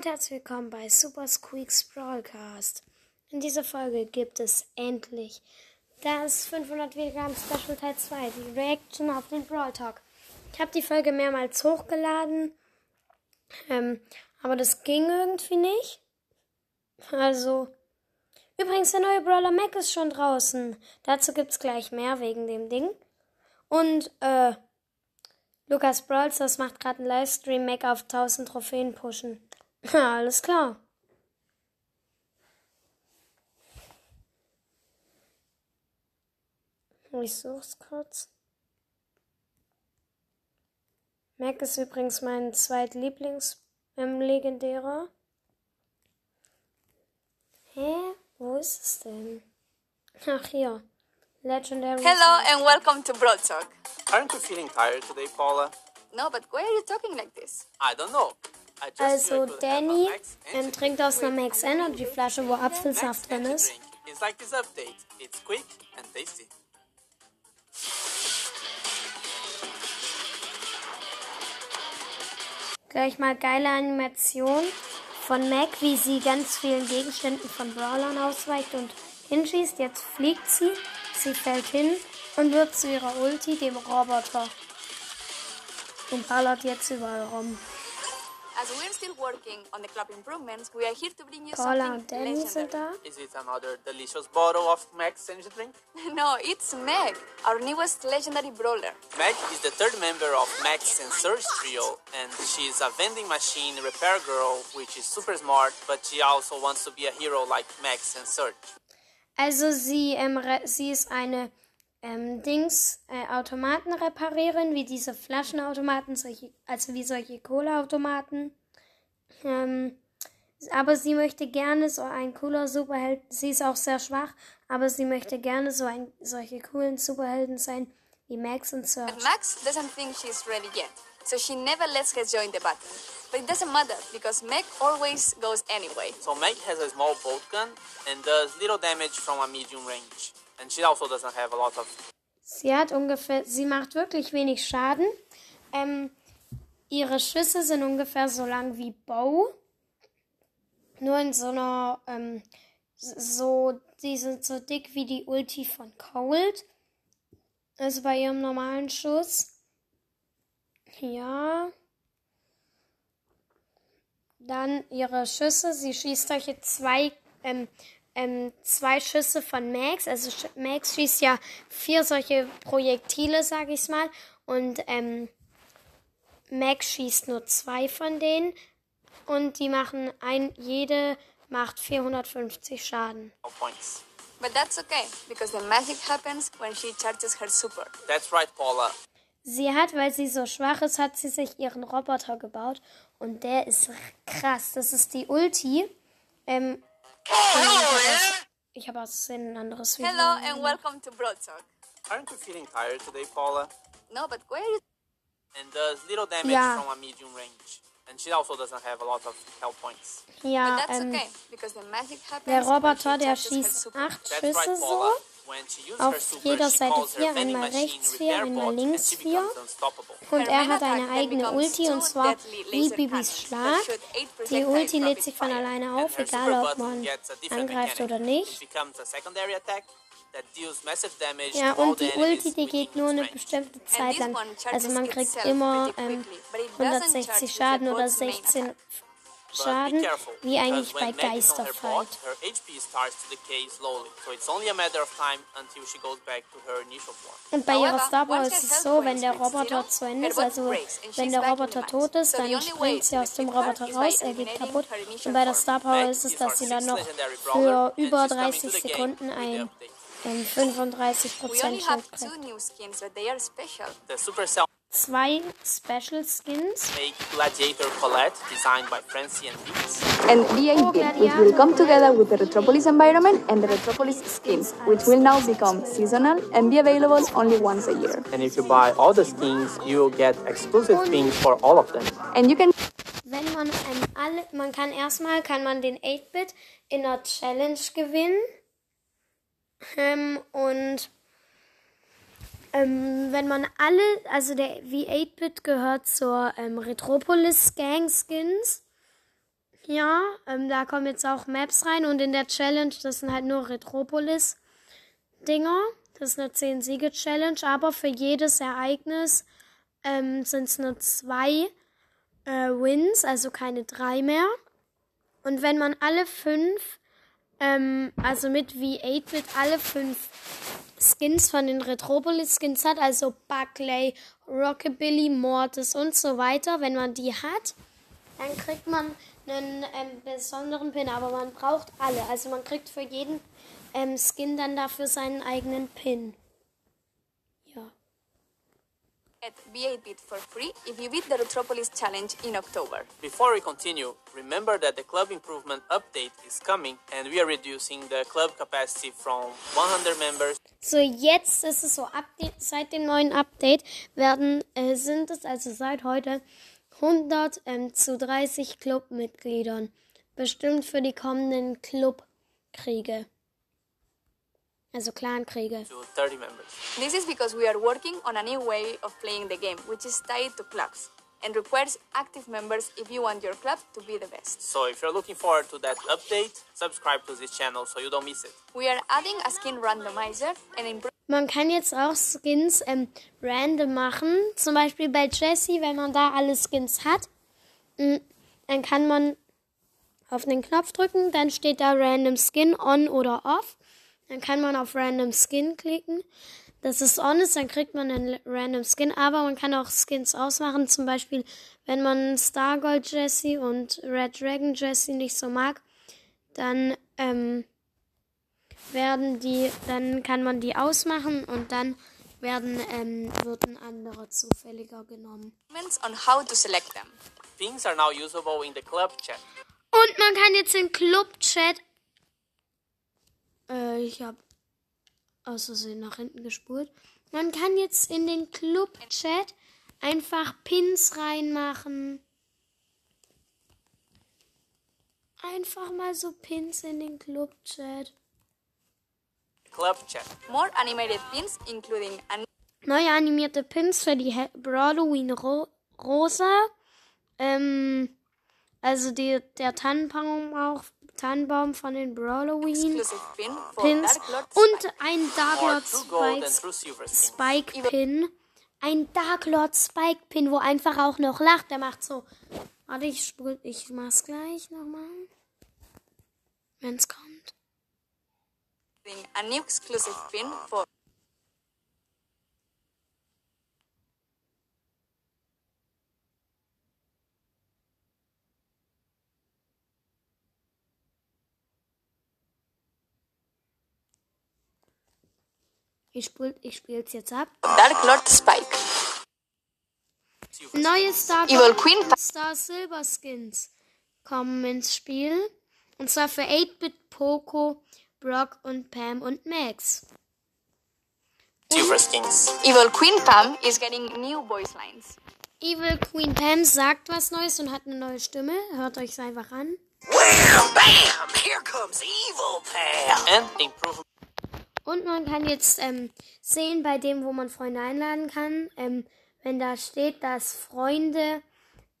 und herzlich willkommen bei Super Squeaks Brawlcast. In dieser Folge gibt es endlich das 500 Wiedergaben Special Teil 2, die Reaction auf den Brawl Talk. Ich habe die Folge mehrmals hochgeladen, ähm, aber das ging irgendwie nicht. Also, übrigens, der neue Brawler Mac ist schon draußen. Dazu gibt's gleich mehr wegen dem Ding. Und, äh, Lukas Brawlstars macht gerade einen Livestream Mac auf 1000 Trophäen pushen. Ja, alles klar. Ich such's kurz. Mac ist übrigens mein zweitlieblings-legendärer. Hä? Wo ist es denn? Ach, hier. Legendary. Hello and welcome to Broad Talk. Aren't you feeling tired today, Paula? No, but why are you talking like this? I don't know. Also, Danny ähm, trinkt aus einer Max. Energy Flasche, wo Apfelsaft drin ist. Gleich mal geile Animation von Mac, wie sie ganz vielen Gegenständen von Brawlern ausweicht und hinschießt. Jetzt fliegt sie, sie fällt hin und wird zu ihrer Ulti, dem Roboter. Und ballert jetzt überall rum. As we're still working on the club improvements, we are here to bring you Paula something und Danny sind legendary. Is it another delicious bottle of Max Energy drink? No, it's Meg, our newest legendary brawler. Meg is the third member of Max and Surge trio, and she's a vending machine repair girl, which is super smart, but she also wants to be a hero like Max and Surge. Also sie, ähm, re- sie ist eine ähm, Dings äh, Automatenreparierin, wie diese Flaschenautomaten, solche, also wie solche Cola-Automaten. Ähm, aber sie möchte gerne so ein cooler Superheld. Sie ist auch sehr schwach, aber sie möchte gerne so ein solche coolen Superhelden sein wie Max und Surge. But Max doesn't think she's ready yet, so she never lets her join the battle. But it doesn't matter because Meg always goes anyway. So Meg has a small bolt gun and does little damage from a medium range. And she also doesn't have a lot of Sie hat ungefähr, sie macht wirklich wenig Schaden. Ähm, ihre Schüsse sind ungefähr so lang wie Bow. Nur in so einer, ähm, so, die sind so dick wie die Ulti von Cold. Also bei ihrem normalen Schuss. Ja. Dann ihre Schüsse. Sie schießt solche zwei, ähm, ähm, zwei Schüsse von Max. Also Max schießt ja vier solche Projektile, sag ich's mal. Und ähm, Max schießt nur zwei von denen. Und die machen ein, jede macht 450 Schaden. points. But that's okay because the magic happens when she charges her super. That's right, Paula. Sie hat, weil sie so schwach ist, hat sie sich ihren Roboter gebaut. Und der ist krass. Das ist die Ulti. Ähm, ich habe aus Versehen ein anderes Video. Hello and welcome to Broad Talk. Aren't you feeling tired today, Paula? No, but are you And does little damage Yeah. from a medium range. And she also doesn't have a lot of health points. Ja, But that's ähm, okay because the magic happens der Roboter, der schießt acht Schüsse right, so. Auf jeder Seite vier, einmal rechts vier, einmal links vier. Und er hat eine attack then eigene Ulti und zwar wie Bibis Schlag. Die Ulti lädt sich von alleine auf, egal ob man angreift oder nicht. Ja, und die Ulti, die geht nur eine bestimmte Zeit lang. Also man kriegt immer ähm, quickly, but it doesn't charge 160 with Schaden oder bot's main 16 attack. But be Schaden, careful, wie eigentlich because bei when Meg is on her Geisterfight. bot, her HP starts to decay slowly, so it's only a matter of time until she goes back to her initial form. Und bei ihrer Star Power ist es so, wenn der Roboter zu Ende ist, also breaks and wenn der Roboter tot ist, dann springt sie aus dem Roboter raus, er geht kaputt. Und bei der. Star Power ist es, dass sie dann noch für über she's coming 30 to the game Sekunden ein ähm, 35% We only have Schild two kriegt. New skins, but they are special. Zwei Special Skins. make Gladiator Colette, designed by Francie and Beats. and D8 which will come together with the Retropolis environment and the Retropolis skins, which will now become seasonal and be available only once a year. And if you buy all the skins, you will get exclusive skins for all of them. And you can Wenn man alle, man kann erstmal, kann man den 8-Bit in der Challenge gewinnen. Ähm, und ähm, wenn man alle, also der V8-Bit gehört zur ähm, Retropolis Gang Skins. Ja, ähm, da kommen jetzt auch Maps rein und in der Challenge, das sind halt nur Retropolis-Dinger. Das ist eine 10-Siege-Challenge, aber für jedes Ereignis ähm, sind es nur zwei äh, Wins, also keine drei mehr. Und wenn man alle fünf, ähm, also mit V8-Bit alle fünf Skins von den Retropolis-Skins hat, also Buckley, Rockabilly, Mortis und so weiter, wenn man die hat, dann kriegt man einen ähm, besonderen Pin, aber man braucht alle. Also man kriegt für jeden ähm, Skin dann dafür seinen eigenen Pin. Ja. Get V8-Bit for free if you beat the Retropolis Challenge in October. Before we continue, remember that the club improvement update is coming and we are reducing the club capacity from 100 members So, jetzt ist es so, ab seit dem neuen Update werden, äh, sind es also seit heute 100 ähm, zu 30 Clubmitgliedern. Bestimmt für die kommenden Clubkriege. Also Clankriege. to 30 members. This is because we are working on a new way of playing the game, which is tied to clubs and requires active members if you want your club to be the best. So if you're looking forward to that update, subscribe to this channel so you don't miss it. We are adding a skin randomizer and Man kann jetzt auch Skins ähm, random machen. Zum Beispiel bei Jessie, wenn man da alle Skins hat, mm, dann kann man auf den Knopf drücken, dann steht da Random Skin on oder off. Dann kann man auf Random Skin klicken. Das ist on ist, dann kriegt man einen Random Skin, aber man kann auch Skins ausmachen. Zum Beispiel, wenn man Stargold Jessie und Red Dragon Jessie nicht so mag, dann ähm, werden die, dann kann man die ausmachen und dann werden, ähm, wird ein anderer zufälliger genommen. on how to select them. Pins are now usable in the club chat. Und man kann jetzt in Club-Chat. Äh, ich habe aus Versehen nach hinten gespult. Man kann jetzt in den Club-Chat einfach Pins reinmachen. Einfach mal so Pins in den Club-Chat. Club chat. More animated pins, including an Neue animierte Pins für die Halloween Ro Rosa. Ähm, also die, der Tannenbaum auch. Tannenbaum von den for Pins und ein Dark Or Lord Spike. Spike Pin. Ein Dark Lord Spike Pin, wo einfach auch noch lacht. Der macht so. Warte, ich spul, ich mach's gleich nochmal. Wenn's kommt. a new exclusive pin for Ich, spul, ich spiel's jetzt ab. Dark Lord Spike. Neue Star, Evil Queen Star Silver Skins kommen ins Spiel. Und zwar für 8-Bit, Poco, Brock und Pam und Max. Silver skins. Evil Queen Pam is getting new voice lines. Evil Queen Pam sagt was Neues und hat eine neue Stimme. Hört euch einfach an. Wham! Bam! Here comes Evil Pam! And improvement Und man kann jetzt ähm, sehen, bei dem, wo man Freunde einladen kann, ähm, wenn da steht, dass Freunde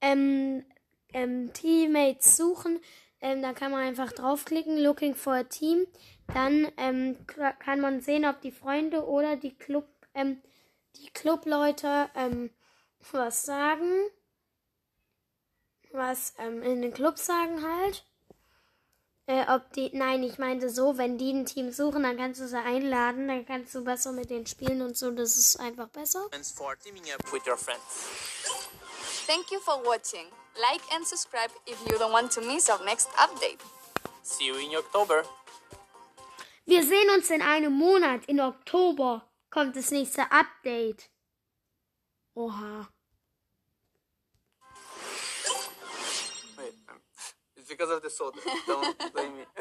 ähm, ähm, Teammates suchen, ähm, da kann man einfach draufklicken, looking for a team. Dann ähm, kann man sehen, ob die Freunde oder die Club, die Clubleute was sagen. Was in den Club sagen halt. Äh, ob die, nein, ich meinte so, wenn die ein Team suchen, dann kannst du sie einladen, dann kannst du besser mit denen spielen und so, das ist einfach besser. for teaming up with your friends. Thank you for watching. Like and subscribe if you don't want to miss our next update. See you in October. Wir sehen uns in einem Monat, in Oktober, kommt das nächste Update. Oha. Of the soda. Don't blame me.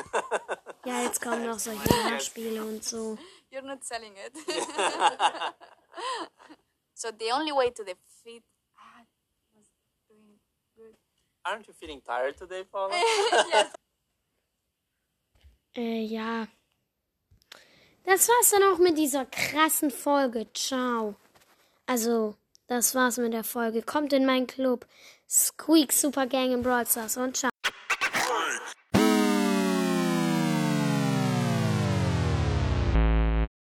Ja, jetzt kommen noch solche Nachspiele und so. You're not selling it. so the only way to defeat ah, was doing good. Aren't you feeling tired today, Paula? Äh, ja. Das war's dann auch mit dieser krassen Folge. Ciao. Also, das war's mit der Folge. Kommt in meinen Club. Squeak Super Gang in Brawl Stars und ciao.